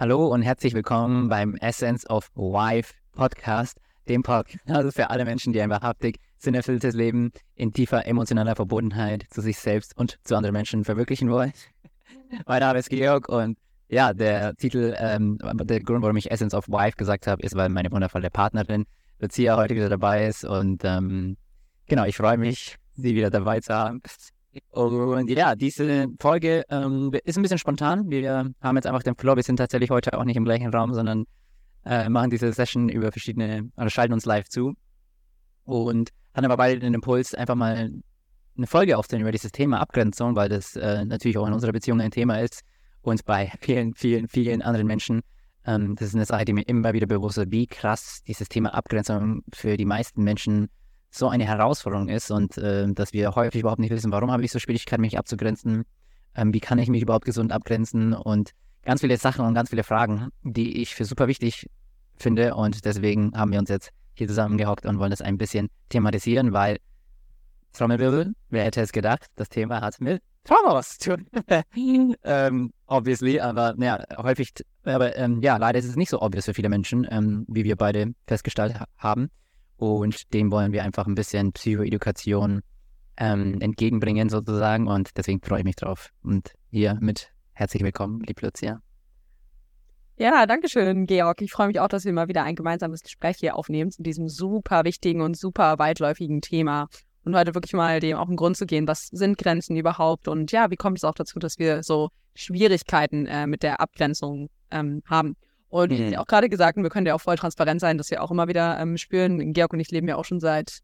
Hallo und herzlich willkommen beim Essence of Wife Podcast, dem Podcast für alle Menschen, die ein wahrhaftig sinnerfülltes Leben in tiefer emotionaler Verbundenheit zu sich selbst und zu anderen Menschen verwirklichen wollen. mein Name ist Georg und ja, der Titel, ähm, der Grund, warum ich Essence of Wife gesagt habe, ist, weil meine wundervolle Partnerin Lucia heute wieder dabei ist und ähm, genau, ich freue mich, sie wieder dabei zu haben. Und ja, diese Folge ähm, ist ein bisschen spontan. Wir haben jetzt einfach den Floor. Wir sind tatsächlich heute auch nicht im gleichen Raum, sondern äh, machen diese Session über verschiedene, oder schalten uns live zu. Und hatten aber beide den Impuls, einfach mal eine Folge aufzunehmen über dieses Thema Abgrenzung, weil das äh, natürlich auch in unserer Beziehung ein Thema ist und bei vielen, vielen, vielen anderen Menschen. Ähm, das ist eine Sache, die mir immer wieder bewusst ist, wie krass dieses Thema Abgrenzung für die meisten Menschen ist so eine Herausforderung ist und äh, dass wir häufig überhaupt nicht wissen, warum habe ich so Schwierigkeiten, mich abzugrenzen, ähm, wie kann ich mich überhaupt gesund abgrenzen und ganz viele Sachen und ganz viele Fragen, die ich für super wichtig finde und deswegen haben wir uns jetzt hier zusammengehockt und wollen das ein bisschen thematisieren, weil Trommelwirbel, wer hätte es gedacht, das Thema hat mit Thomas zu tun. ähm, obviously, aber ja, häufig, aber ähm, ja, leider ist es nicht so obvious für viele Menschen, ähm, wie wir beide festgestellt ha haben. Und dem wollen wir einfach ein bisschen Psychoedukation ähm, entgegenbringen sozusagen. Und deswegen freue ich mich drauf. Und hier mit herzlich willkommen, liebe Lucia. Ja, danke schön, Georg. Ich freue mich auch, dass wir mal wieder ein gemeinsames Gespräch hier aufnehmen zu diesem super wichtigen und super weitläufigen Thema. Und heute wirklich mal dem auf den Grund zu gehen, was sind Grenzen überhaupt und ja, wie kommt es auch dazu, dass wir so Schwierigkeiten äh, mit der Abgrenzung ähm, haben. Und mhm. auch gerade gesagt, und wir können ja auch voll transparent sein, dass wir auch immer wieder ähm, spüren, Georg und ich leben ja auch schon seit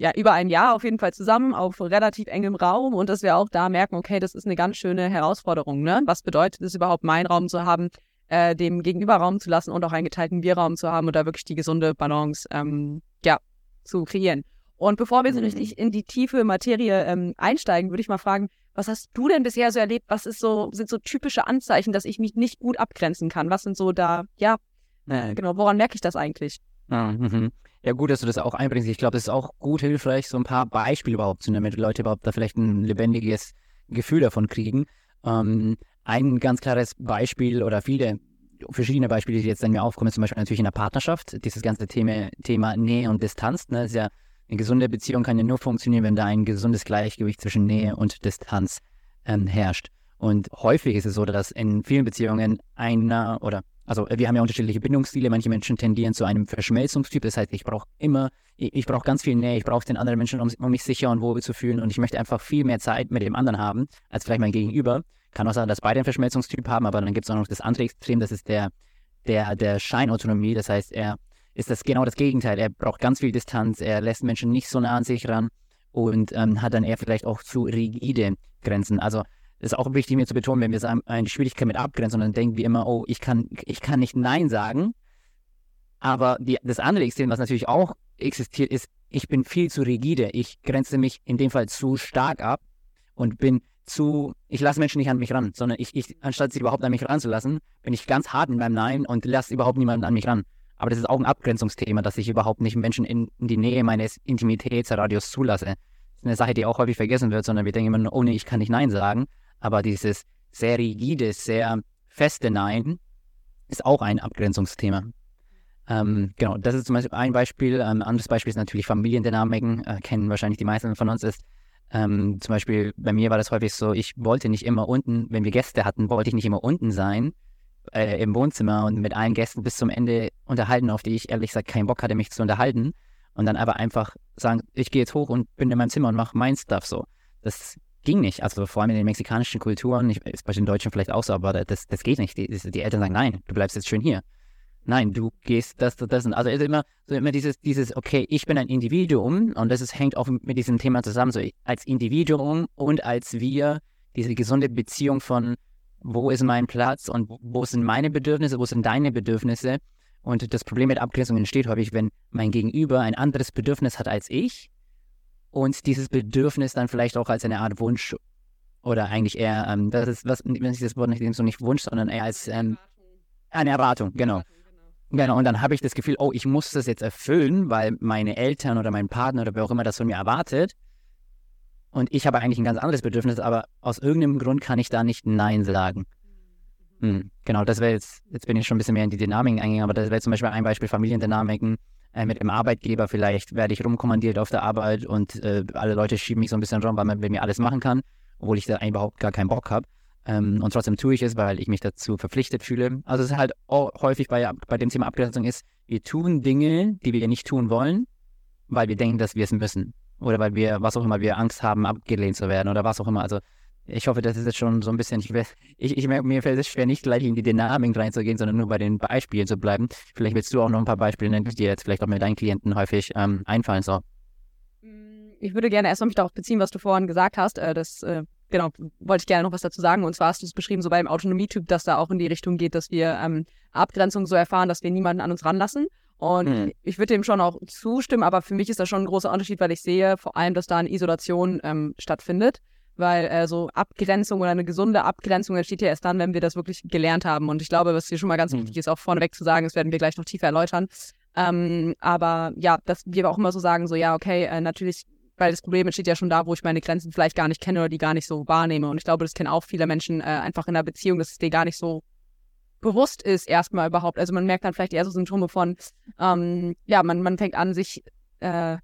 ja, über ein Jahr auf jeden Fall zusammen auf relativ engem Raum und dass wir auch da merken, okay, das ist eine ganz schöne Herausforderung. Ne? Was bedeutet es überhaupt, meinen Raum zu haben, äh, dem Gegenüber Raum zu lassen und auch einen geteilten Bierraum zu haben und da wirklich die gesunde Balance ähm, ja, zu kreieren. Und bevor wir so mhm. richtig in die tiefe Materie ähm, einsteigen, würde ich mal fragen, was hast du denn bisher so erlebt? Was ist so, sind so typische Anzeichen, dass ich mich nicht gut abgrenzen kann? Was sind so da, ja, äh, genau, woran merke ich das eigentlich? Ja, mhm. ja, gut, dass du das auch einbringst. Ich glaube, es ist auch gut hilfreich, so ein paar Beispiele überhaupt zu nennen, damit Leute überhaupt da vielleicht ein lebendiges Gefühl davon kriegen. Ähm, ein ganz klares Beispiel oder viele verschiedene Beispiele, die jetzt dann mir aufkommen, ist zum Beispiel natürlich in der Partnerschaft. Dieses ganze Thema, Thema Nähe und Distanz, ne, ist ja eine gesunde Beziehung kann ja nur funktionieren, wenn da ein gesundes Gleichgewicht zwischen Nähe und Distanz ähm, herrscht. Und häufig ist es so, dass in vielen Beziehungen einer oder also wir haben ja unterschiedliche Bindungsstile. Manche Menschen tendieren zu einem Verschmelzungstyp. Das heißt, ich brauche immer, ich, ich brauche ganz viel Nähe. Ich brauche den anderen Menschen, um, um, mich sicher und wohl zu fühlen. Und ich möchte einfach viel mehr Zeit mit dem anderen haben, als vielleicht mein Gegenüber. Kann auch sein, dass beide einen Verschmelzungstyp haben, aber dann gibt es auch noch das andere Extrem. Das ist der, der, der Scheinautonomie. Das heißt, er ist das genau das Gegenteil. Er braucht ganz viel Distanz, er lässt Menschen nicht so nah an sich ran und ähm, hat dann eher vielleicht auch zu rigide Grenzen. Also ist auch wichtig mir zu betonen, wenn wir sagen, eine Schwierigkeit mit Abgrenzung, dann denken wir immer, oh, ich kann, ich kann nicht Nein sagen. Aber die, das andere Extrem, was natürlich auch existiert, ist, ich bin viel zu rigide. Ich grenze mich in dem Fall zu stark ab und bin zu, ich lasse Menschen nicht an mich ran, sondern ich, ich anstatt sie überhaupt an mich ranzulassen, bin ich ganz hart in meinem Nein und lasse überhaupt niemanden an mich ran. Aber das ist auch ein Abgrenzungsthema, dass ich überhaupt nicht Menschen in, in die Nähe meines Intimitätsradios zulasse. Das ist eine Sache, die auch häufig vergessen wird, sondern wir denken immer, oh nee, ich kann nicht Nein sagen. Aber dieses sehr rigide, sehr feste Nein ist auch ein Abgrenzungsthema. Ähm, genau, das ist zum Beispiel ein Beispiel. Ein anderes Beispiel ist natürlich Familiendynamiken, äh, kennen wahrscheinlich die meisten von uns. Ist ähm, zum Beispiel bei mir war das häufig so, ich wollte nicht immer unten, wenn wir Gäste hatten, wollte ich nicht immer unten sein, äh, im Wohnzimmer und mit allen Gästen bis zum Ende unterhalten, auf die ich ehrlich gesagt keinen Bock hatte, mich zu unterhalten. Und dann aber einfach sagen, ich gehe jetzt hoch und bin in meinem Zimmer und mache mein Stuff so. Das ging nicht. Also vor allem in den mexikanischen Kulturen, ich, ist bei den Deutschen vielleicht auch so, aber das, das geht nicht. Die, die Eltern sagen, nein, du bleibst jetzt schön hier. Nein, du gehst das, das, das. Und also immer, so immer dieses, dieses, okay, ich bin ein Individuum und das ist, hängt auch mit diesem Thema zusammen, so als Individuum und als wir, diese gesunde Beziehung von wo ist mein Platz und wo sind meine Bedürfnisse, wo sind deine Bedürfnisse. Und das Problem mit Abgrenzung entsteht häufig, wenn mein Gegenüber ein anderes Bedürfnis hat als ich und dieses Bedürfnis dann vielleicht auch als eine Art Wunsch oder eigentlich eher, ähm, das ist, was, wenn ich das Wort nicht so nicht Wunsch, sondern eher als ähm, eine Erwartung, genau. Genau, und dann habe ich das Gefühl, oh, ich muss das jetzt erfüllen, weil meine Eltern oder mein Partner oder wer auch immer das von mir erwartet. Und ich habe eigentlich ein ganz anderes Bedürfnis, aber aus irgendeinem Grund kann ich da nicht Nein sagen. Hm, genau, das wäre jetzt, jetzt bin ich schon ein bisschen mehr in die Dynamiken eingegangen, aber das wäre zum Beispiel ein Beispiel Familiendynamiken. Äh, mit dem Arbeitgeber vielleicht werde ich rumkommandiert auf der Arbeit und äh, alle Leute schieben mich so ein bisschen rum, weil man mit mir alles machen kann, obwohl ich da überhaupt gar keinen Bock habe. Ähm, und trotzdem tue ich es, weil ich mich dazu verpflichtet fühle. Also es ist halt häufig bei, bei dem Thema Abgrenzung ist, wir tun Dinge, die wir nicht tun wollen, weil wir denken, dass wir es müssen. Oder weil wir, was auch immer, wir Angst haben, abgelehnt zu werden oder was auch immer. Also ich hoffe, das ist jetzt schon so ein bisschen, ich, ich, ich mir fällt es schwer, nicht gleich in die Dynamik reinzugehen, sondern nur bei den Beispielen zu bleiben. Vielleicht willst du auch noch ein paar Beispiele nennen, die jetzt vielleicht auch mit deinen Klienten häufig ähm, einfallen. So. Mm, ich würde gerne erstmal mich darauf beziehen, was du vorhin gesagt hast. Äh, das, äh, genau, wollte ich gerne noch was dazu sagen. Und zwar hast du es beschrieben, so beim Autonomietyp, dass da auch in die Richtung geht, dass wir ähm, Abgrenzung so erfahren, dass wir niemanden an uns ranlassen. Und mhm. ich würde dem schon auch zustimmen, aber für mich ist das schon ein großer Unterschied, weil ich sehe vor allem, dass da eine Isolation ähm, stattfindet weil äh, so Abgrenzung oder eine gesunde Abgrenzung entsteht ja erst dann, wenn wir das wirklich gelernt haben. Und ich glaube, was hier schon mal ganz mhm. wichtig ist, auch vorneweg zu sagen, das werden wir gleich noch tiefer erläutern. Ähm, aber ja, dass wir auch immer so sagen, so ja, okay, äh, natürlich, weil das Problem entsteht ja schon da, wo ich meine Grenzen vielleicht gar nicht kenne oder die gar nicht so wahrnehme. Und ich glaube, das kennen auch viele Menschen äh, einfach in einer Beziehung, dass es dir gar nicht so bewusst ist erstmal überhaupt. Also man merkt dann vielleicht eher so Symptome von, ähm, ja, man, man fängt an, sich äh,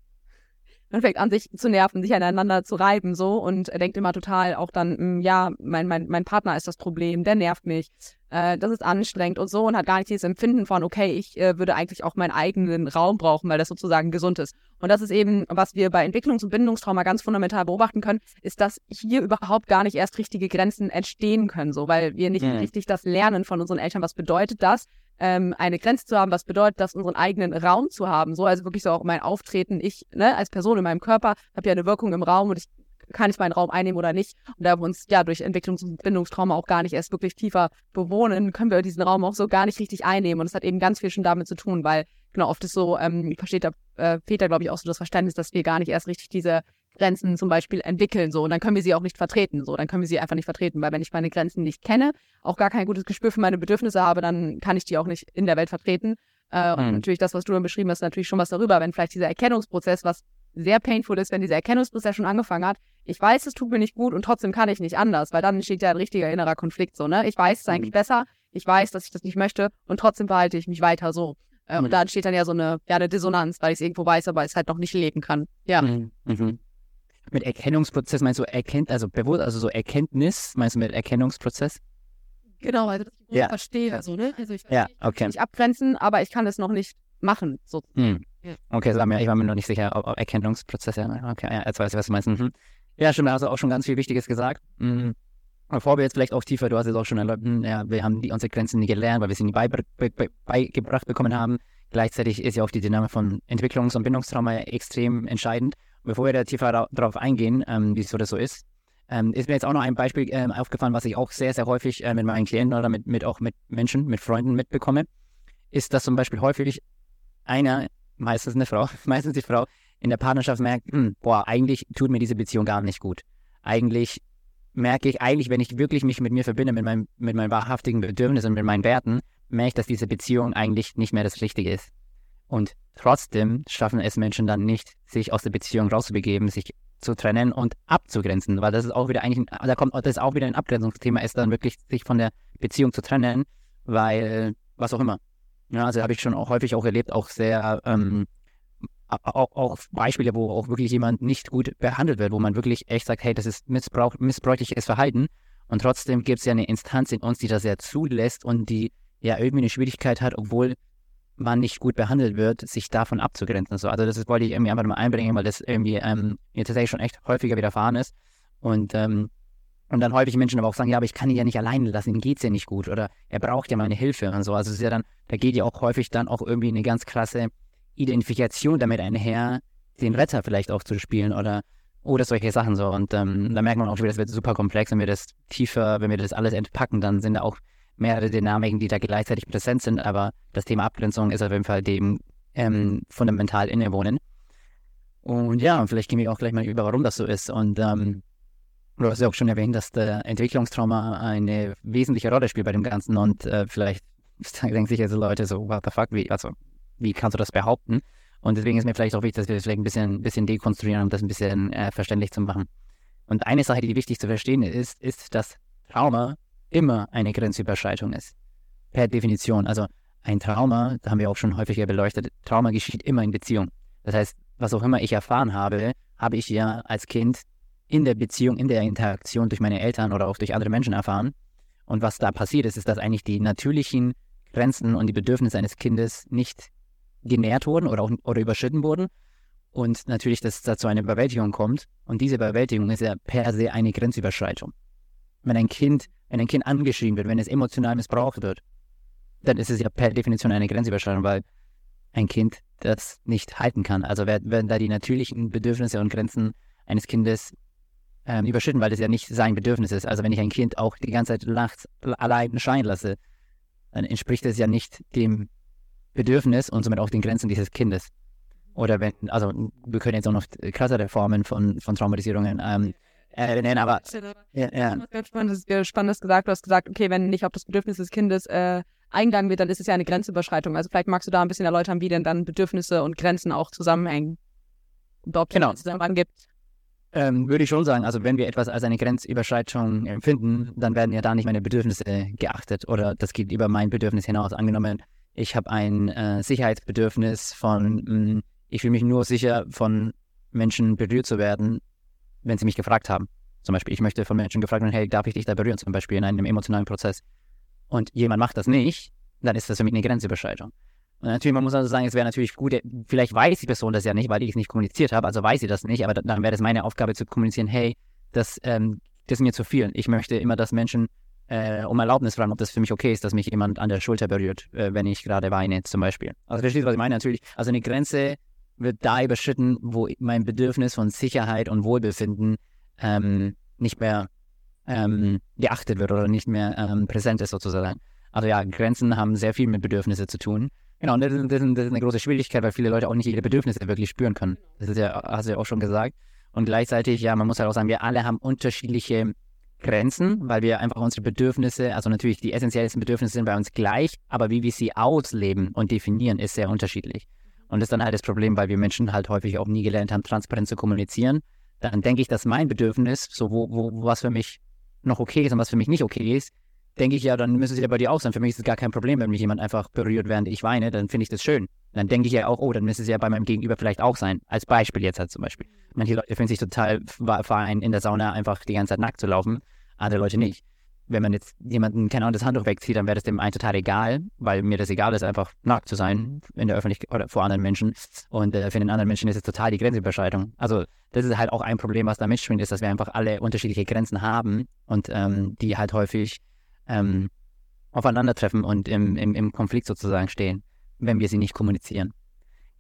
man fängt an, sich zu nerven, sich aneinander zu reiben, so und er denkt immer total auch dann, hm, ja, mein, mein, mein Partner ist das Problem, der nervt mich, äh, das ist anstrengend und so und hat gar nicht dieses Empfinden von, okay, ich äh, würde eigentlich auch meinen eigenen Raum brauchen, weil das sozusagen gesund ist. Und das ist eben, was wir bei Entwicklungs- und Bindungstrauma ganz fundamental beobachten können, ist, dass hier überhaupt gar nicht erst richtige Grenzen entstehen können, so, weil wir nicht mhm. richtig das lernen von unseren Eltern, was bedeutet das, ähm, eine Grenze zu haben, was bedeutet das, unseren eigenen Raum zu haben. So, also wirklich so auch mein Auftreten. Ich, ne, als Person in meinem Körper, habe ja eine Wirkung im Raum und ich kann ich meinen Raum einnehmen oder nicht. Und da wir uns ja durch Entwicklungs- und Bindungstrauma auch gar nicht erst wirklich tiefer bewohnen, können wir diesen Raum auch so gar nicht richtig einnehmen. Und es hat eben ganz viel schon damit zu tun, weil genau oft ist so, ähm, versteht der äh, Peter, glaube ich, auch so das Verständnis, dass wir gar nicht erst richtig diese Grenzen zum Beispiel entwickeln, so, und dann können wir sie auch nicht vertreten, so, dann können wir sie einfach nicht vertreten, weil wenn ich meine Grenzen nicht kenne, auch gar kein gutes Gespür für meine Bedürfnisse habe, dann kann ich die auch nicht in der Welt vertreten. Äh, mhm. Und natürlich das, was du dann beschrieben hast, natürlich schon was darüber, wenn vielleicht dieser Erkennungsprozess, was sehr painful ist, wenn dieser Erkennungsprozess schon angefangen hat. Ich weiß, es tut mir nicht gut und trotzdem kann ich nicht anders, weil dann entsteht ja ein richtiger innerer Konflikt, so, ne? Ich weiß es eigentlich mhm. besser, ich weiß, dass ich das nicht möchte und trotzdem verhalte ich mich weiter so. Äh, mhm. Und da entsteht dann ja so eine, ja, eine Dissonanz, weil ich es irgendwo weiß, aber es halt noch nicht leben kann. Ja. Mhm. Mit Erkennungsprozess meinst du erkennt, also bewusst, also so Erkenntnis, meinst du mit Erkennungsprozess? Genau, also dass ich ja. verstehe, also, ne? Also ich ja, okay. nicht abgrenzen, aber ich kann es noch nicht machen. So. Hm. Ja. Okay, so, ich war mir noch nicht sicher, ob, ob Erkennungsprozess, ja, okay, ja, jetzt weiß ich, was du meinst. Mhm. Ja, stimmt, also auch schon ganz viel Wichtiges gesagt. Mhm. Bevor wir jetzt vielleicht auch tiefer, du hast es auch schon erläutert, hm, ja, wir haben die unsere Grenzen nie gelernt, weil wir sie nie beigebracht bei, bei, bei, bekommen haben. Gleichzeitig ist ja auch die Dynamik von Entwicklungs- und Bindungstrauma extrem entscheidend bevor wir da tiefer darauf eingehen, ähm, wieso das so ist, ähm, ist mir jetzt auch noch ein Beispiel ähm, aufgefallen, was ich auch sehr, sehr häufig äh, mit meinen Klienten oder mit, mit auch mit Menschen, mit Freunden mitbekomme, ist, dass zum Beispiel häufig einer, meistens eine Frau, meistens die Frau, in der Partnerschaft merkt, hm, boah, eigentlich tut mir diese Beziehung gar nicht gut. Eigentlich merke ich, eigentlich, wenn ich wirklich mich mit mir verbinde, mit, meinem, mit meinen wahrhaftigen Bedürfnissen, mit meinen Werten, merke ich, dass diese Beziehung eigentlich nicht mehr das Richtige ist. Und trotzdem schaffen es Menschen dann nicht, sich aus der Beziehung rauszubegeben, sich zu trennen und abzugrenzen, weil das ist auch wieder eigentlich, ein, da kommt, das ist auch wieder ein Abgrenzungsthema, ist dann wirklich sich von der Beziehung zu trennen, weil was auch immer. Ja, also habe ich schon auch häufig auch erlebt, auch sehr ähm, auch, auch, Beispiele, wo auch wirklich jemand nicht gut behandelt wird, wo man wirklich echt sagt, hey, das ist Missbrauch, missbräuchliches Verhalten. Und trotzdem gibt es ja eine Instanz in uns, die das ja zulässt und die ja irgendwie eine Schwierigkeit hat, obwohl man nicht gut behandelt wird, sich davon abzugrenzen. So, also das wollte ich irgendwie einfach mal einbringen, weil das irgendwie ähm, mir tatsächlich schon echt häufiger widerfahren ist. Und, ähm, und dann häufig Menschen aber auch sagen, ja, aber ich kann ihn ja nicht alleine lassen, ihm geht es ja nicht gut oder er braucht ja meine Hilfe und so. Also es ist ja dann, da geht ja auch häufig dann auch irgendwie eine ganz krasse Identifikation damit einher, den Retter vielleicht auch zu spielen oder oder solche Sachen so. Und ähm, da merkt man auch schon wieder, das wird super komplex, wenn wir das tiefer, wenn wir das alles entpacken, dann sind da auch mehrere Dynamiken, die da gleichzeitig präsent sind, aber das Thema Abgrenzung ist auf jeden Fall dem ähm, fundamental innewohnen. Und ja, vielleicht gehen wir auch gleich mal über, warum das so ist. Und ähm, du hast ja auch schon erwähnt, dass der Entwicklungstrauma eine wesentliche Rolle spielt bei dem Ganzen. Und äh, vielleicht denken sich also Leute so, what the fuck, wie, also, wie kannst du das behaupten? Und deswegen ist mir vielleicht auch wichtig, dass wir das vielleicht ein bisschen, bisschen dekonstruieren, um das ein bisschen äh, verständlich zu machen. Und eine Sache, die wichtig zu verstehen ist, ist, dass Trauma immer eine Grenzüberschreitung ist. Per Definition. Also ein Trauma, da haben wir auch schon häufiger beleuchtet, Trauma geschieht immer in Beziehung. Das heißt, was auch immer ich erfahren habe, habe ich ja als Kind in der Beziehung, in der Interaktion durch meine Eltern oder auch durch andere Menschen erfahren. Und was da passiert ist, ist, dass eigentlich die natürlichen Grenzen und die Bedürfnisse eines Kindes nicht genährt wurden oder, auch, oder überschritten wurden. Und natürlich, dass es da zu einer Überwältigung kommt. Und diese Überwältigung ist ja per se eine Grenzüberschreitung. Wenn ein Kind, wenn ein Kind angeschrien wird, wenn es emotional missbraucht wird, dann ist es ja per Definition eine Grenzüberschreitung, weil ein Kind das nicht halten kann. Also werden da die natürlichen Bedürfnisse und Grenzen eines Kindes ähm, überschritten, weil das ja nicht sein Bedürfnis ist. Also wenn ich ein Kind auch die ganze Zeit nachts allein schreien lasse, dann entspricht das ja nicht dem Bedürfnis und somit auch den Grenzen dieses Kindes. Oder wenn, also wir können jetzt auch noch krassere Formen von, von Traumatisierungen ähm, äh, nennen, aber ja, ja. Ganz spannendes, spannendes gesagt. Du hast gesagt, okay, wenn nicht auf das Bedürfnis des Kindes äh, eingegangen wird, dann ist es ja eine Grenzüberschreitung. Also vielleicht magst du da ein bisschen erläutern, wie denn dann Bedürfnisse und Grenzen auch zusammenhängen. Ob genau. Zusammenhang gibt. Ähm, würde ich schon sagen, also wenn wir etwas als eine Grenzüberschreitung empfinden, dann werden ja da nicht meine Bedürfnisse geachtet oder das geht über mein Bedürfnis hinaus. Angenommen, ich habe ein äh, Sicherheitsbedürfnis von, mh, hm, ich fühle mich nur sicher, von Menschen berührt zu werden, wenn sie mich gefragt haben. Zum Beispiel, ich möchte von Menschen gefragt werden, hey, darf ich dich da berühren, zum Beispiel in einem emotionalen Prozess. Und jemand macht das nicht, dann ist das für mich eine Grenzüberschreitung. Und natürlich, man muss also sagen, es wäre natürlich gut, vielleicht weiß die Person das ja nicht, weil ich es nicht kommuniziert habe, also weiß sie das nicht, aber dann wäre es meine Aufgabe zu kommunizieren, hey, das, ähm, das ist mir zu viel. Ich möchte immer, dass Menschen äh, um Erlaubnis fragen, ob das für mich okay ist, dass mich jemand an der Schulter berührt, äh, wenn ich gerade weine, zum Beispiel. Also verstehst du, was ich meine? Natürlich, also eine Grenze wird da überschritten, wo mein Bedürfnis von Sicherheit und Wohlbefinden ähm, nicht mehr ähm, geachtet wird oder nicht mehr ähm, präsent ist sozusagen. Also ja, Grenzen haben sehr viel mit Bedürfnissen zu tun. Genau, und das, ist, das ist, eine große Schwierigkeit, weil viele Leute auch nicht ihre Bedürfnisse wirklich spüren können. Das ist ja, hast du ja auch schon gesagt. Und gleichzeitig, ja, man muss halt auch sagen, wir alle haben unterschiedliche Grenzen, weil wir einfach unsere Bedürfnisse, also natürlich die essentiellsten Bedürfnisse sind bei uns gleich, aber wie wir sie ausleben und definieren, ist sehr unterschiedlich. Und das ist dann halt das Problem, weil wir Menschen halt häufig auch nie gelernt haben, transparent zu kommunizieren. Dann denke ich, dass mein Bedürfnis, so wo, wo, was für mich noch okay ist und was für mich nicht okay ist, denke ich ja, dann müsste es ja bei dir auch sein. Für mich ist es gar kein Problem, wenn mich jemand einfach berührt, während ich weine, dann finde ich das schön. Dann denke ich ja auch, oh, dann müsste es ja bei meinem Gegenüber vielleicht auch sein. Als Beispiel jetzt halt zum Beispiel. Manche Leute finden sich total fein, in der Sauna einfach die ganze Zeit nackt zu laufen, andere Leute nicht. Wenn man jetzt jemanden, keine Ahnung, das Handtuch wegzieht, dann wäre das dem einen total egal, weil mir das egal ist, einfach nackt zu sein in der Öffentlichkeit oder vor anderen Menschen. Und äh, für den anderen Menschen ist es total die Grenzüberschreitung. Also das ist halt auch ein Problem, was da mitschwingt, ist, dass wir einfach alle unterschiedliche Grenzen haben und ähm, die halt häufig ähm, aufeinandertreffen und im, im, im Konflikt sozusagen stehen, wenn wir sie nicht kommunizieren.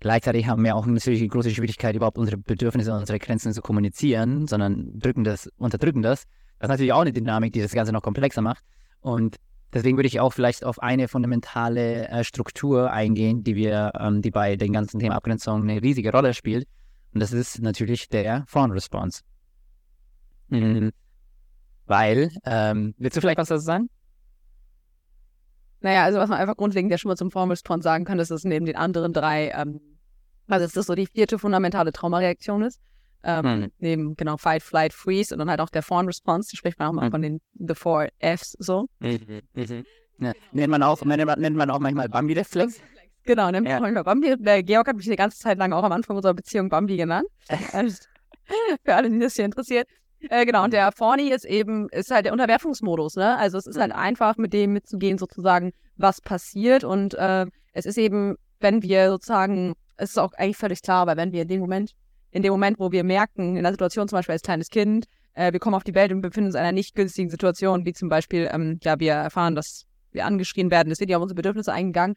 Gleichzeitig haben wir auch natürlich eine große Schwierigkeit, überhaupt unsere Bedürfnisse und unsere Grenzen zu kommunizieren, sondern drücken das, unterdrücken das. Das ist natürlich auch eine Dynamik, die das Ganze noch komplexer macht. Und deswegen würde ich auch vielleicht auf eine fundamentale äh, Struktur eingehen, die wir, ähm, die bei den ganzen Themen Abgrenzung eine riesige Rolle spielt. Und das ist natürlich der Fawn Response. Mhm. Weil, ähm, willst du vielleicht was dazu sagen? Naja, also was man einfach grundlegend ja schon mal zum Formelspon sagen kann, ist, dass neben den anderen drei, ähm, also dass das so die vierte fundamentale Traumareaktion ist. Ähm, mhm. Neben, genau, Fight, Flight, Freeze und dann halt auch der Fawn Response, die spricht man auch mal mhm. von den The Four Fs so. Mhm. Mhm. Ja. Nennt man auch, nennt man, nennt man auch manchmal Bambi-Reflex. Genau, nennt man manchmal Bambi. Der Georg hat mich die ganze Zeit lang auch am Anfang unserer Beziehung Bambi genannt. Für alle, die das hier interessiert. Äh, genau, und der Forny ist eben, ist halt der Unterwerfungsmodus, ne? Also es ist halt mhm. einfach, mit dem mitzugehen, sozusagen, was passiert. Und äh, es ist eben, wenn wir sozusagen, es ist auch eigentlich völlig klar, aber wenn wir in dem Moment, in dem Moment, wo wir merken, in der Situation zum Beispiel als kleines Kind, äh, wir kommen auf die Welt und befinden uns in einer nicht günstigen Situation, wie zum Beispiel, ähm, ja, wir erfahren, dass wir angeschrien werden, es wird ja auf unsere Bedürfnisse eingegangen.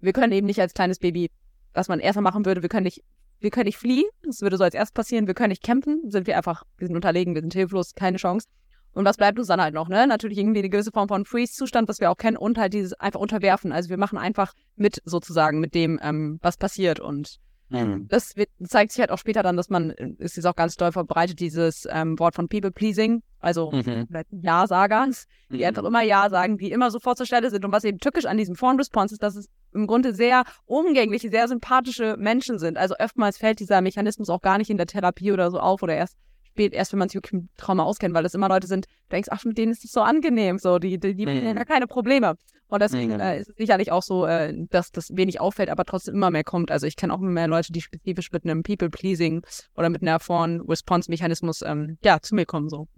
Wir können eben nicht als kleines Baby, was man erstmal machen würde, wir können nicht wir können nicht fliehen, das würde so als erst passieren, wir können nicht kämpfen, sind wir einfach, wir sind unterlegen, wir sind hilflos, keine Chance. Und was bleibt uns dann halt noch, ne? Natürlich irgendwie eine gewisse Form von Freeze-Zustand, was wir auch kennen, und halt dieses einfach unterwerfen. Also wir machen einfach mit sozusagen mit dem, ähm, was passiert. Und mhm. das wird, zeigt sich halt auch später dann, dass man, ist jetzt auch ganz doll verbreitet, dieses ähm, Wort von People-Pleasing, also mhm. Ja-Sager, die mhm. einfach immer Ja sagen, die immer sofort zur Stelle sind. Und was eben tückisch an diesem Phone-Response ist, dass es im Grunde sehr umgängliche, sehr sympathische Menschen sind. Also oftmals fällt dieser Mechanismus auch gar nicht in der Therapie oder so auf oder erst spät, erst wenn man sich wirklich mit Trauma auskennt, weil das immer Leute sind, du denkst, ach, mit denen ist es so angenehm, so, die, die, die haben ja keine Probleme. Und deswegen Mhm. äh, ist es sicherlich auch so, äh, dass das wenig auffällt, aber trotzdem immer mehr kommt. Also ich kenne auch immer mehr Leute, die spezifisch mit einem People-Pleasing oder mit einer Fawn-Response-Mechanismus ähm, ja, zu mir kommen. So.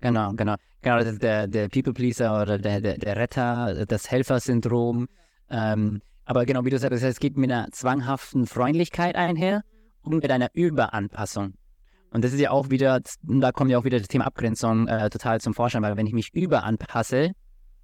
Genau, genau. Genau, das ist der, der People-Pleaser oder der, der, der Retter, das Helfersyndrom. Ähm, aber genau, wie du sagst, es geht mit einer zwanghaften Freundlichkeit einher und mit einer Überanpassung. Und das ist ja auch wieder, da kommt ja auch wieder das Thema Abgrenzung äh, total zum Vorschein, weil wenn ich mich überanpasse,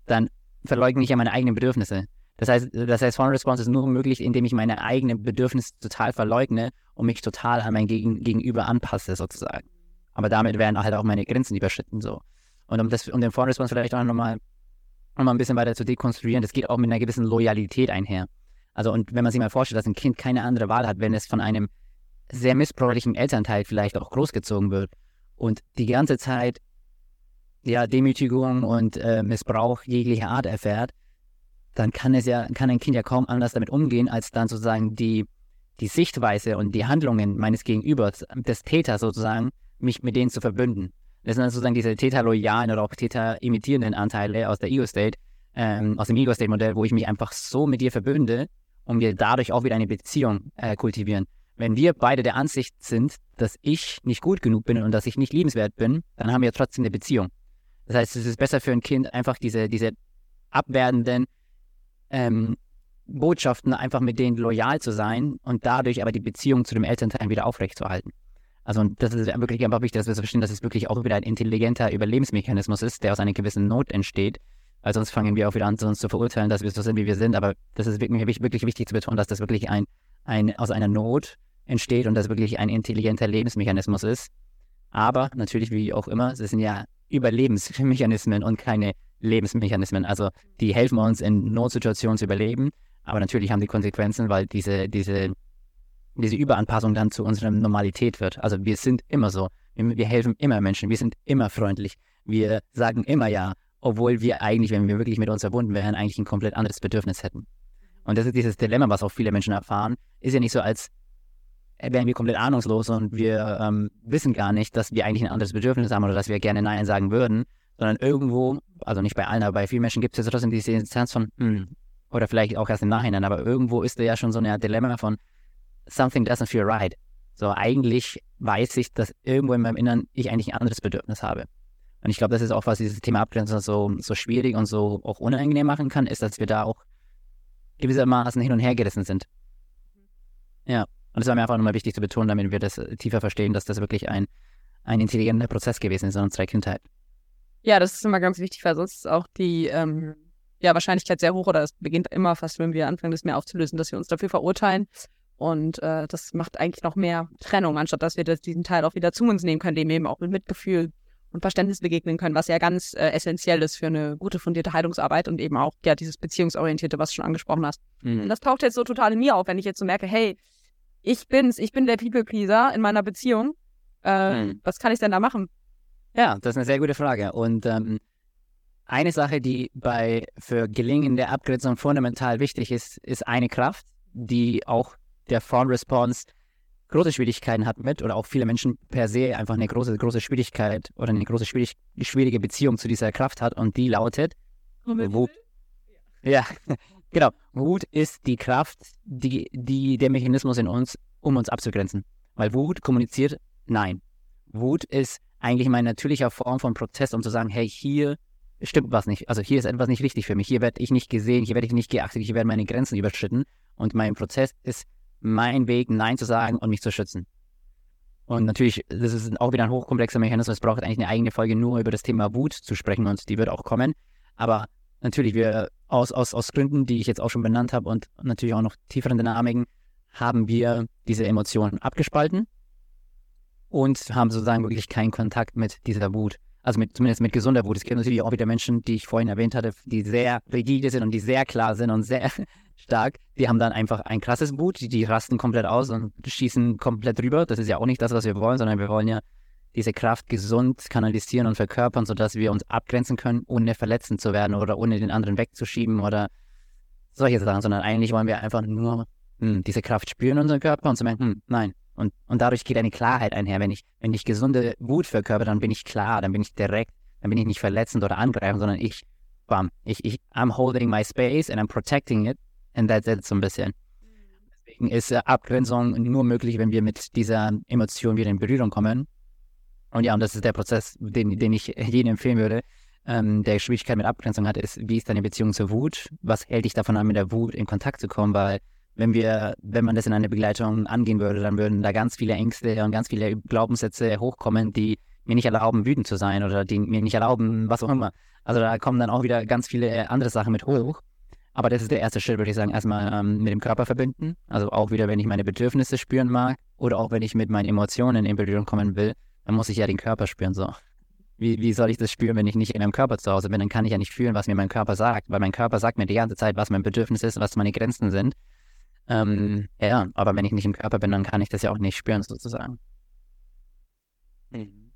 dann verleugne ich ja meine eigenen Bedürfnisse. Das heißt, das heißt, Fawn Response ist nur möglich, indem ich meine eigenen Bedürfnisse total verleugne und mich total an mein Gegen Gegenüber anpasse, sozusagen. Aber damit werden halt auch meine Grenzen überschritten, so. Und um, das, um den Fawn Response vielleicht auch nochmal noch mal ein bisschen weiter zu dekonstruieren, das geht auch mit einer gewissen Loyalität einher. Also, und wenn man sich mal vorstellt, dass ein Kind keine andere Wahl hat, wenn es von einem sehr missbräuchlichen Elternteil vielleicht auch großgezogen wird und die ganze Zeit ja Demütigung und äh, Missbrauch jeglicher Art erfährt, dann kann es ja, kann ein Kind ja kaum anders damit umgehen, als dann sozusagen die, die Sichtweise und die Handlungen meines Gegenübers, des Täters sozusagen, mich mit denen zu verbünden. Das sind dann sozusagen diese Täterloyalen oder auch Täter-imitierenden Anteile aus der Ego-State, ähm, aus dem Ego-State-Modell, wo ich mich einfach so mit dir verbünde und wir dadurch auch wieder eine Beziehung äh, kultivieren. Wenn wir beide der Ansicht sind, dass ich nicht gut genug bin und dass ich nicht liebenswert bin, dann haben wir trotzdem eine Beziehung. Das heißt, es ist besser für ein Kind, einfach diese, diese abwertenden ähm, Botschaften einfach mit denen loyal zu sein und dadurch aber die Beziehung zu dem Elternteil wieder aufrechtzuerhalten. Also und das ist wirklich einfach wichtig, dass wir verstehen, dass es wirklich auch wieder ein intelligenter Überlebensmechanismus ist, der aus einer gewissen Not entsteht. Weil sonst fangen wir auch wieder an, uns zu verurteilen, dass wir so sind, wie wir sind. Aber das ist wirklich, wirklich wichtig zu betonen, dass das wirklich ein, ein aus einer Not entsteht und das wirklich ein intelligenter Lebensmechanismus ist. Aber natürlich, wie auch immer, es sind ja Überlebensmechanismen und keine Lebensmechanismen. Also die helfen uns in Notsituationen zu überleben, aber natürlich haben die Konsequenzen, weil diese, diese, diese Überanpassung dann zu unserer Normalität wird. Also wir sind immer so. Wir, wir helfen immer Menschen, wir sind immer freundlich. Wir sagen immer ja, obwohl wir eigentlich, wenn wir wirklich mit uns verbunden wären, eigentlich ein komplett anderes Bedürfnis hätten. Und das ist dieses Dilemma, was auch viele Menschen erfahren. Ist ja nicht so, als wären wir komplett ahnungslos und wir ähm, wissen gar nicht, dass wir eigentlich ein anderes Bedürfnis haben oder dass wir gerne Nein sagen würden, sondern irgendwo, also nicht bei allen, aber bei vielen Menschen gibt es ja trotzdem diese Instanz von, hm, oder vielleicht auch erst im Nachhinein, aber irgendwo ist da ja schon so ein Dilemma von something doesn't feel right. So eigentlich weiß ich, dass irgendwo in meinem Innern ich eigentlich ein anderes Bedürfnis habe. Und ich glaube, das ist auch, was dieses Thema Abgrenzung so, so schwierig und so auch unangenehm machen kann, ist, dass wir da auch gewissermaßen hin und her gerissen sind. Ja, und das war mir einfach nochmal wichtig zu betonen, damit wir das tiefer verstehen, dass das wirklich ein, ein intelligenter Prozess gewesen ist in unserer Kindheit. Ja, das ist immer ganz wichtig, weil sonst ist auch die ähm, ja, Wahrscheinlichkeit sehr hoch oder es beginnt immer fast, wenn wir anfangen, das mehr aufzulösen, dass wir uns dafür verurteilen. Und äh, das macht eigentlich noch mehr Trennung, anstatt dass wir das, diesen Teil auch wieder zu uns nehmen können, dem eben auch mit Mitgefühl und Verständnis begegnen können, was ja ganz äh, essentiell ist für eine gute fundierte Heilungsarbeit und eben auch ja dieses beziehungsorientierte, was du schon angesprochen hast. Mhm. Und das taucht jetzt so total in mir auf, wenn ich jetzt so merke, hey, ich bin's, ich bin der People-Pleaser in meiner Beziehung. Äh, Mhm. Was kann ich denn da machen? Ja, das ist eine sehr gute Frage. Und ähm, eine Sache, die bei für Gelingen der Abgrenzung fundamental wichtig ist, ist eine Kraft, die auch der Fawn Response große Schwierigkeiten hat mit oder auch viele Menschen per se einfach eine große, große Schwierigkeit oder eine große schwierig, schwierige Beziehung zu dieser Kraft hat und die lautet Wut. Ja, genau. Wut ist die Kraft, die, die der Mechanismus in uns, um uns abzugrenzen. Weil Wut kommuniziert Nein. Wut ist eigentlich meine natürliche Form von Protest, um zu sagen, hey, hier stimmt was nicht. Also hier ist etwas nicht richtig für mich. Hier werde ich nicht gesehen, hier werde ich nicht geachtet, hier werden meine Grenzen überschritten. Und mein Prozess ist mein Weg, Nein zu sagen und mich zu schützen. Und natürlich, das ist auch wieder ein hochkomplexer Mechanismus. Es braucht eigentlich eine eigene Folge nur über das Thema Wut zu sprechen und die wird auch kommen. Aber natürlich, wir aus, aus, aus Gründen, die ich jetzt auch schon benannt habe und natürlich auch noch tieferen Dynamiken, haben wir diese Emotionen abgespalten und haben sozusagen wirklich keinen Kontakt mit dieser Wut. Also mit, zumindest mit gesunder Wut. Es gibt natürlich auch wieder Menschen, die ich vorhin erwähnt hatte, die sehr rigide sind und die sehr klar sind und sehr stark. Die haben dann einfach ein krasses Wut, die, die rasten komplett aus und schießen komplett rüber. Das ist ja auch nicht das, was wir wollen, sondern wir wollen ja diese Kraft gesund kanalisieren und verkörpern, sodass wir uns abgrenzen können, ohne verletzend zu werden oder ohne den anderen wegzuschieben oder solche Sachen, sondern eigentlich wollen wir einfach nur hm, diese Kraft spüren in unserem Körper und zu merken, hm, nein. Und Und, dadurch geht eine Klarheit einher. Wenn ich, wenn ich gesunde Wut verkörper, dann bin ich klar, dann bin ich direkt, dann bin ich nicht verletzend oder angreifend, sondern ich, bam, ich, ich, I'm holding my space and I'm protecting it and that's it so ein bisschen. Deswegen ist äh, Abgrenzung nur möglich, wenn wir mit dieser Emotion wieder in Berührung kommen. Und ja, und das ist der Prozess, den, den ich jedem empfehlen würde, ähm, der Schwierigkeit mit Abgrenzung hat, ist, wie ist deine Beziehung zur Wut? Was hält dich davon an, mit der Wut in Kontakt zu kommen? Weil wenn wir, wenn man das in einer Begleitung angehen würde, dann würden da ganz viele Ängste und ganz viele Glaubenssätze hochkommen, die mir nicht erlauben, wütend zu sein oder die mir nicht erlauben, was auch immer. Also da kommen dann auch wieder ganz viele andere Sachen mit hoch. Aber das ist der erste Schritt, würde ich sagen, erstmal ähm, mit dem Körper verbinden. Also auch wieder, wenn ich meine Bedürfnisse spüren mag oder auch wenn ich mit meinen Emotionen in Berührung kommen will, dann muss ich ja den Körper spüren. So. Wie, wie soll ich das spüren, wenn ich nicht in meinem Körper zu Hause bin? Dann kann ich ja nicht fühlen, was mir mein Körper sagt, weil mein Körper sagt mir die ganze Zeit, was mein Bedürfnis ist, was meine Grenzen sind. Ähm, ja, aber wenn ich nicht im Körper bin, dann kann ich das ja auch nicht spüren, sozusagen. Mhm.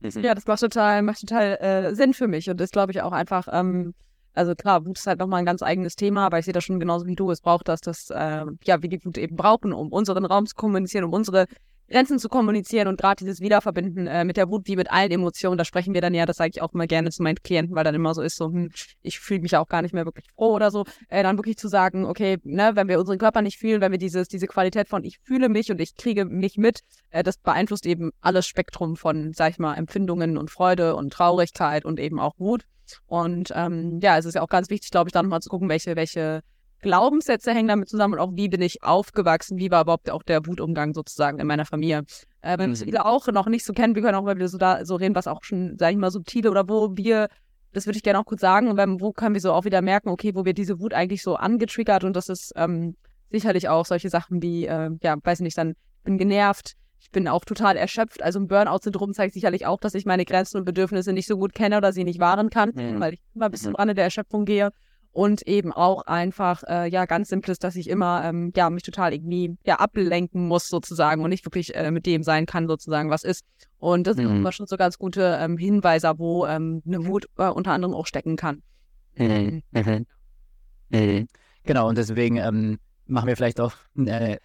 Ja, das macht total, macht total äh, Sinn für mich und ist, glaube ich, auch einfach, ähm, also klar, Wut ist halt nochmal ein ganz eigenes Thema, aber ich sehe das schon genauso wie du. Es braucht das, das, äh, ja, wie die Wut eben brauchen, um unseren Raum zu kommunizieren, um unsere Grenzen zu kommunizieren und gerade dieses Wiederverbinden äh, mit der Wut wie mit allen Emotionen, da sprechen wir dann ja, das sage ich auch immer gerne zu meinen Klienten, weil dann immer so ist, so, hm, ich fühle mich auch gar nicht mehr wirklich froh oder so, äh, dann wirklich zu sagen, okay, ne, wenn wir unseren Körper nicht fühlen, wenn wir dieses, diese Qualität von ich fühle mich und ich kriege mich mit, äh, das beeinflusst eben alles Spektrum von, sag ich mal, Empfindungen und Freude und Traurigkeit und eben auch Wut. Und ähm, ja, es ist ja auch ganz wichtig, glaube ich, dann nochmal zu gucken, welche, welche Glaubenssätze hängen damit zusammen und auch wie bin ich aufgewachsen, wie war überhaupt auch der Wutumgang sozusagen in meiner Familie. Äh, wenn mhm. viele auch noch nicht so kennen, wir können auch mal wieder so da so reden, was auch schon, sage ich mal, subtile oder wo wir, das würde ich gerne auch kurz sagen, und wo können wir so auch wieder merken, okay, wo wir diese Wut eigentlich so angetriggert und das ist ähm, sicherlich auch solche Sachen wie, äh, ja, weiß nicht, dann bin genervt, ich bin auch total erschöpft. Also ein Burnout-Syndrom zeigt sicherlich auch, dass ich meine Grenzen und Bedürfnisse nicht so gut kenne oder sie nicht wahren kann, mhm. weil ich immer bis zum Rande der Erschöpfung gehe und eben auch einfach, äh, ja, ganz simples, dass ich immer, ähm, ja, mich total irgendwie, ja, ablenken muss sozusagen und nicht wirklich äh, mit dem sein kann sozusagen, was ist. Und das mhm. sind immer schon so ganz gute ähm, Hinweise, wo ähm, eine Wut äh, unter anderem auch stecken kann. Mhm. Mhm. mhm. Genau, und deswegen ähm, machen wir vielleicht auch äh,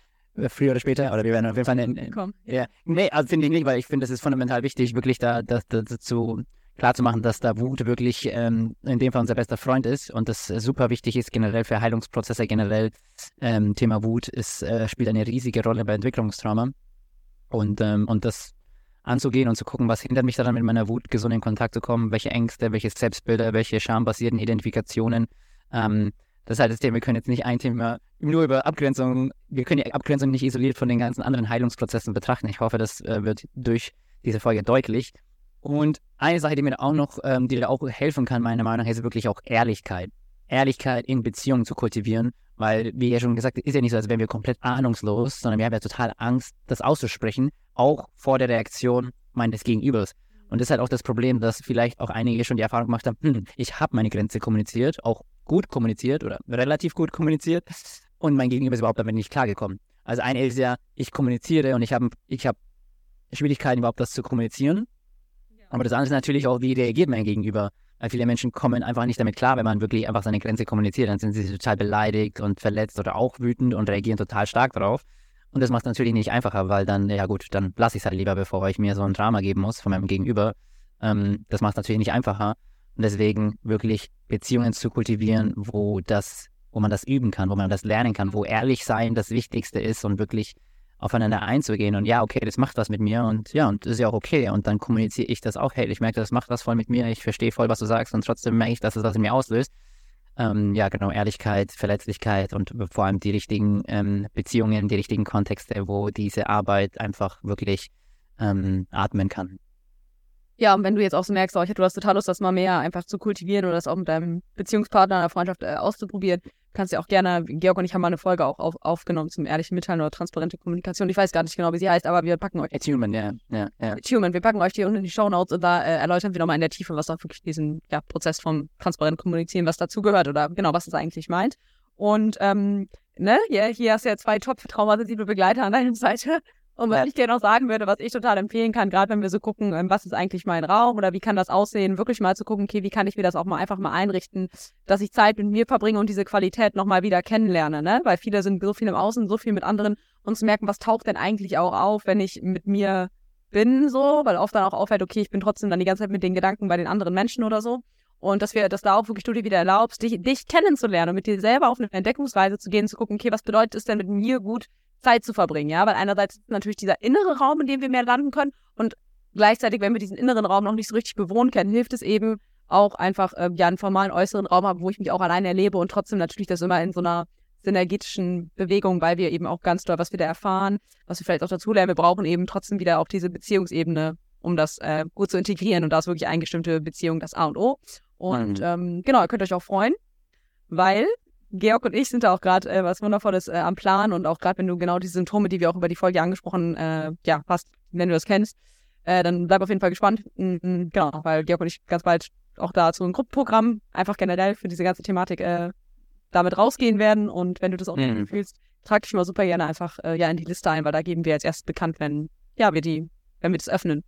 früher oder später, oder wir werden auf jeden Fall Komm. Ja, nee, also finde ich nicht, weil ich finde, es ist fundamental wichtig, wirklich da, da, da, dazu klarzumachen, dass da Wut wirklich ähm, in dem Fall unser bester Freund ist und das super wichtig ist generell für Heilungsprozesse generell. Ähm, Thema Wut ist, äh, spielt eine riesige Rolle bei Entwicklungstrauma und, ähm, und das anzugehen und zu gucken, was hindert mich daran, mit meiner Wut gesund in Kontakt zu kommen, welche Ängste, welche Selbstbilder, welche schambasierten Identifikationen. Ähm, das halt Thema, wir können jetzt nicht ein Thema nur über Abgrenzung, wir können die Abgrenzung nicht isoliert von den ganzen anderen Heilungsprozessen betrachten. Ich hoffe, das äh, wird durch diese Folge deutlich. Und eine Sache, die mir auch noch, ähm, die da auch helfen kann, meiner Meinung nach, ist wirklich auch Ehrlichkeit. Ehrlichkeit in Beziehungen zu kultivieren, weil, wie ja schon gesagt, ist ja nicht so, als wären wir komplett ahnungslos, sondern wir haben ja total Angst, das auszusprechen, auch vor der Reaktion meines Gegenübers. Und das ist halt auch das Problem, dass vielleicht auch einige schon die Erfahrung gemacht haben, hm, ich habe meine Grenze kommuniziert, auch gut kommuniziert oder relativ gut kommuniziert und mein Gegenüber ist überhaupt damit nicht klargekommen. Also eine ist ja, ich kommuniziere und ich habe ich hab Schwierigkeiten überhaupt das zu kommunizieren aber das andere ist natürlich auch, wie reagiert man gegenüber? Weil viele Menschen kommen einfach nicht damit klar, wenn man wirklich einfach seine Grenze kommuniziert. Dann sind sie total beleidigt und verletzt oder auch wütend und reagieren total stark darauf. Und das macht es natürlich nicht einfacher, weil dann, ja gut, dann lasse ich es halt lieber, bevor ich mir so ein Drama geben muss von meinem Gegenüber. Ähm, das macht es natürlich nicht einfacher. Und deswegen wirklich Beziehungen zu kultivieren, wo das, wo man das üben kann, wo man das lernen kann, wo ehrlich sein das Wichtigste ist und wirklich aufeinander einzugehen und ja, okay, das macht was mit mir und ja, und das ist ja auch okay. Und dann kommuniziere ich das auch, hey, ich merke, das macht was voll mit mir, ich verstehe voll, was du sagst und trotzdem merke ich, dass es was in mir auslöst. Ähm, ja, genau, Ehrlichkeit, Verletzlichkeit und vor allem die richtigen ähm, Beziehungen, die richtigen Kontexte, wo diese Arbeit einfach wirklich ähm, atmen kann. Ja, und wenn du jetzt auch so merkst, oh, du hast total Lust, das mal mehr einfach zu kultivieren oder das auch mit deinem Beziehungspartner, einer Freundschaft äh, auszuprobieren, kannst du ja auch gerne, Georg und ich haben mal eine Folge auch auf, aufgenommen zum ehrlichen Mitteilen oder transparente Kommunikation. Ich weiß gar nicht genau, wie sie heißt, aber wir packen euch. Attunement, ja. ja, ja. Attunement, wir packen euch die unten in die Show Notes und da äh, erläutern wir nochmal in der Tiefe, was da wirklich diesen ja, Prozess vom transparenten Kommunizieren, was dazugehört oder genau, was das eigentlich meint. Und ähm, ne, hier, hier hast du ja zwei top traumasensible Begleiter an deiner Seite. Und was ich dir noch sagen würde, was ich total empfehlen kann, gerade wenn wir so gucken, ähm, was ist eigentlich mein Raum oder wie kann das aussehen, wirklich mal zu gucken, okay, wie kann ich mir das auch mal einfach mal einrichten, dass ich Zeit mit mir verbringe und diese Qualität nochmal wieder kennenlerne, ne? Weil viele sind so viel im Außen, so viel mit anderen und zu merken, was taucht denn eigentlich auch auf, wenn ich mit mir bin, so, weil oft dann auch auffällt, okay, ich bin trotzdem dann die ganze Zeit mit den Gedanken bei den anderen Menschen oder so. Und dass wir, dass da auch wirklich du dir wieder erlaubst, dich, dich kennenzulernen und mit dir selber auf eine Entdeckungsreise zu gehen, zu gucken, okay, was bedeutet es denn mit mir gut Zeit zu verbringen, ja, weil einerseits ist natürlich dieser innere Raum, in dem wir mehr landen können und gleichzeitig, wenn wir diesen inneren Raum noch nicht so richtig bewohnen können, hilft es eben auch einfach, äh, ja, einen formalen äußeren Raum haben, wo ich mich auch alleine erlebe und trotzdem natürlich das immer in so einer synergetischen Bewegung, weil wir eben auch ganz doll, was wir da erfahren, was wir vielleicht auch dazulernen, wir brauchen eben trotzdem wieder auch diese Beziehungsebene, um das äh, gut zu integrieren und da ist wirklich eingestimmte Beziehung das A und O. Und mhm. ähm, genau, ihr könnt euch auch freuen, weil Georg und ich sind da auch gerade äh, was Wundervolles äh, am Plan und auch gerade wenn du genau diese Symptome, die wir auch über die Folge angesprochen, äh, ja, hast, wenn du das kennst, äh, dann bleib auf jeden Fall gespannt. Mhm, genau, weil Georg und ich ganz bald auch dazu ein Gruppenprogramm einfach generell für diese ganze Thematik äh, damit rausgehen werden und wenn du das auch mhm. fühlst, trag dich mal super gerne einfach äh, ja in die Liste ein, weil da geben wir als erstes bekannt, wenn ja wir die, wenn wir das öffnen.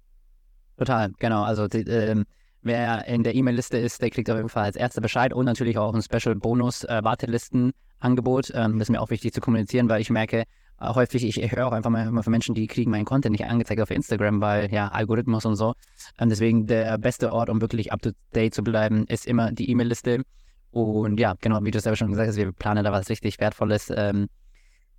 Total, genau. Also die, ähm, Wer in der E-Mail-Liste ist, der kriegt auf jeden Fall als erster Bescheid und natürlich auch ein Special-Bonus-Wartelisten-Angebot. Äh, ähm, das ist mir auch wichtig zu kommunizieren, weil ich merke, äh, häufig, ich, höre auch einfach mal von Menschen, die kriegen meinen Content nicht angezeigt auf Instagram, weil ja, Algorithmus und so. Ähm, deswegen der beste Ort, um wirklich up-to-date zu bleiben, ist immer die E-Mail-Liste. Und ja, genau, wie du selber schon gesagt hast, wir planen da was richtig Wertvolles ähm,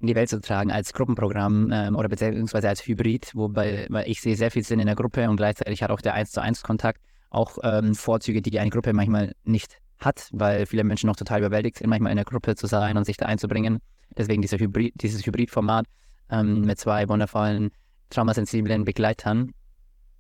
in die Welt zu tragen als Gruppenprogramm ähm, oder beziehungsweise als Hybrid, wobei weil ich sehe sehr viel Sinn in der Gruppe und gleichzeitig hat auch der 1 zu 1 Kontakt auch ähm, Vorzüge, die eine Gruppe manchmal nicht hat, weil viele Menschen noch total überwältigt sind, manchmal in der Gruppe zu sein und sich da einzubringen. Deswegen dieser Hybrid, dieses Hybridformat ähm, mit zwei wundervollen, traumasensiblen Begleitern.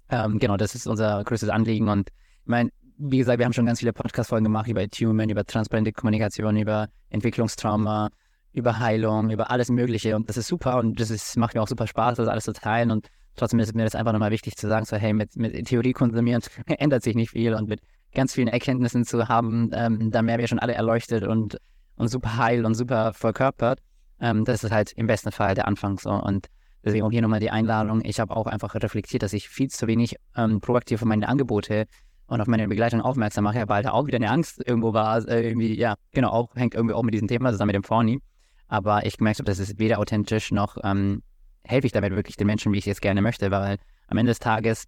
Ähm, genau, das ist unser größtes Anliegen. Und ich meine, wie gesagt, wir haben schon ganz viele Podcast-Folgen gemacht über Attunement, über transparente Kommunikation, über Entwicklungstrauma, über Heilung, über alles Mögliche. Und das ist super und das ist, macht mir auch super Spaß, das alles zu teilen. Und trotzdem ist mir das einfach nochmal wichtig zu sagen, so hey, mit, mit Theorie konsumieren ändert sich nicht viel und mit ganz vielen Erkenntnissen zu haben, ähm, da werden wir schon alle erleuchtet und, und super heil und super verkörpert. Ähm, das ist halt im besten Fall der Anfang so. Und deswegen auch hier nochmal die Einladung. Ich habe auch einfach reflektiert, dass ich viel zu wenig ähm, proaktiv auf meine Angebote und auf meine Begleitung aufmerksam mache, weil da auch wieder eine Angst irgendwo war. Äh, irgendwie, ja, genau, auch hängt irgendwie auch mit diesem Thema zusammen mit dem Forni. Aber ich gemerkt habe, das ist weder authentisch noch ähm, helfe ich damit wirklich den Menschen, wie ich es gerne möchte, weil am Ende des Tages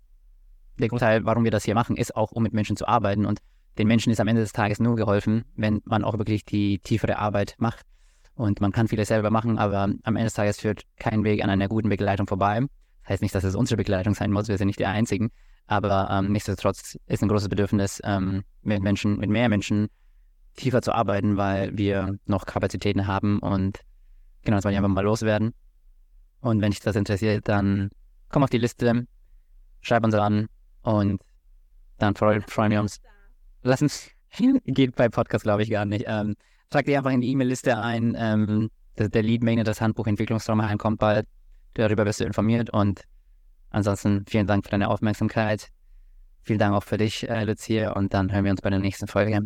der Großteil, warum wir das hier machen, ist auch, um mit Menschen zu arbeiten und den Menschen ist am Ende des Tages nur geholfen, wenn man auch wirklich die tiefere Arbeit macht. Und man kann vieles selber machen, aber am Ende des Tages führt kein Weg an einer guten Begleitung vorbei. Das heißt nicht, dass es unsere Begleitung sein muss, wir sind nicht die Einzigen, aber ähm, nichtsdestotrotz ist ein großes Bedürfnis, ähm, mit Menschen, mit mehr Menschen tiefer zu arbeiten, weil wir noch Kapazitäten haben und genau, das wollte ich einfach mal loswerden. Und wenn dich das interessiert, dann komm auf die Liste, schreib uns an und dann freuen, wir uns. Lass uns, geht bei Podcast glaube ich gar nicht. Ähm, trag dir einfach in die E-Mail-Liste ein. Ähm, der, der Lead Magnet, das Handbuch Entwicklungstrauma kommt bald. Darüber wirst du informiert und ansonsten vielen Dank für deine Aufmerksamkeit. Vielen Dank auch für dich, äh, Lucia, und dann hören wir uns bei der nächsten Folge.